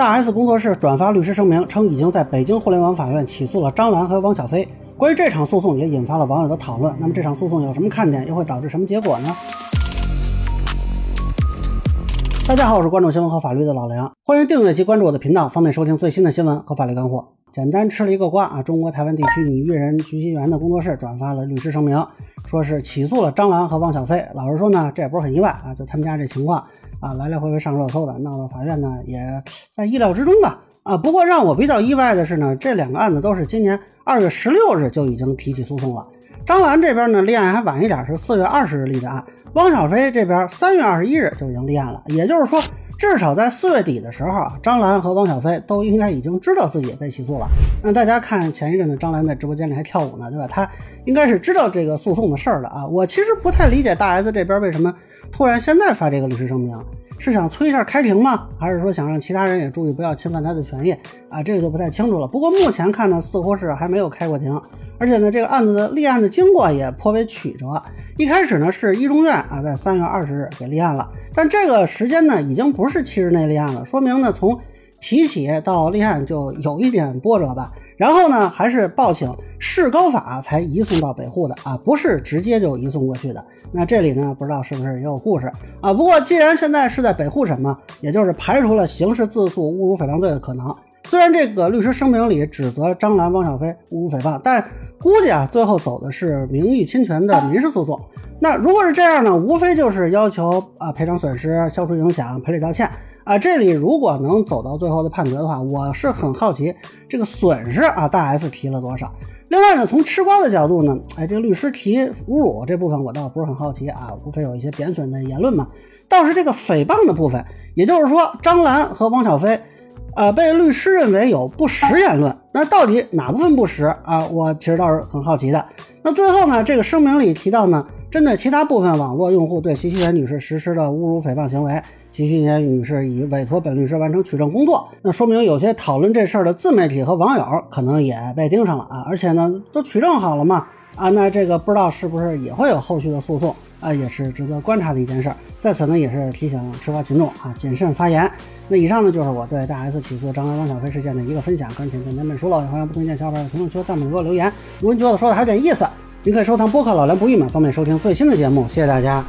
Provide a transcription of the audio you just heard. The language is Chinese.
大 S 工作室转发律师声明，称已经在北京互联网法院起诉了张兰和汪小菲。关于这场诉讼，也引发了网友的讨论。那么这场诉讼有什么看点，又会导致什么结果呢？大家好，我是关注新闻和法律的老梁，欢迎订阅及关注我的频道，方便收听最新的新闻和法律干货。简单吃了一个瓜啊！中国台湾地区拟育人徐熙媛的工作室转发了律师声明，说是起诉了张兰和汪小菲。老实说呢，这也不是很意外啊，就他们家这情况。啊，来来回回上热搜的，闹到法院呢，也在意料之中吧。啊，不过让我比较意外的是呢，这两个案子都是今年二月十六日就已经提起诉讼了。张兰这边呢立案还晚一点，是四月二十日立的案。汪小菲这边三月二十一日就已经立案了，也就是说。至少在四月底的时候啊，张兰和汪小菲都应该已经知道自己被起诉了。那大家看前一阵子张兰在直播间里还跳舞呢，对吧？她应该是知道这个诉讼的事儿的啊。我其实不太理解大 S 这边为什么突然现在发这个律师声明，是想催一下开庭吗？还是说想让其他人也注意不要侵犯他的权益啊？这个就不太清楚了。不过目前看呢，似乎是还没有开过庭，而且呢，这个案子的立案的经过也颇为曲折。一开始呢，是一中院啊，在三月二十日给立案了。但这个时间呢，已经不是七日内立案了，说明呢，从提起到立案就有一点波折吧。然后呢，还是报请市高法才移送到北户的啊，不是直接就移送过去的。那这里呢，不知道是不是也有故事啊？不过既然现在是在北户审嘛，也就是排除了刑事自诉侮辱诽谤罪的可能。虽然这个律师声明里指责张兰、汪小菲侮辱诽谤，但估计啊，最后走的是名誉侵权的民事诉讼。那如果是这样呢，无非就是要求啊赔偿损失、消除影响、赔礼道歉啊。这里如果能走到最后的判决的话，我是很好奇这个损失啊，大 S 提了多少？另外呢，从吃瓜的角度呢，哎，这个律师提侮辱这部分我倒不是很好奇啊，无非有一些贬损的言论嘛。倒是这个诽谤的部分，也就是说张兰和汪小菲。呃，被律师认为有不实言论，那到底哪部分不实啊？我其实倒是很好奇的。那最后呢，这个声明里提到呢，针对其他部分网络用户对徐熙媛女士实施的侮辱诽谤行为，徐熙媛女士已委托本律师完成取证工作。那说明有些讨论这事儿的自媒体和网友可能也被盯上了啊，而且呢，都取证好了嘛。啊，那这个不知道是不是也会有后续的诉讼啊，也是值得观察的一件事。在此呢，也是提醒吃瓜群众啊，谨慎发言。那以上呢，就是我对大 S 起诉张兰、汪小菲事件的一个分享。个人浅见难免疏漏，也欢迎不同意见小伙伴在评论区、弹幕给我留言。如果您觉得说的还有点意思，您可以收藏播客老梁不郁闷，方便收听最新的节目。谢谢大家。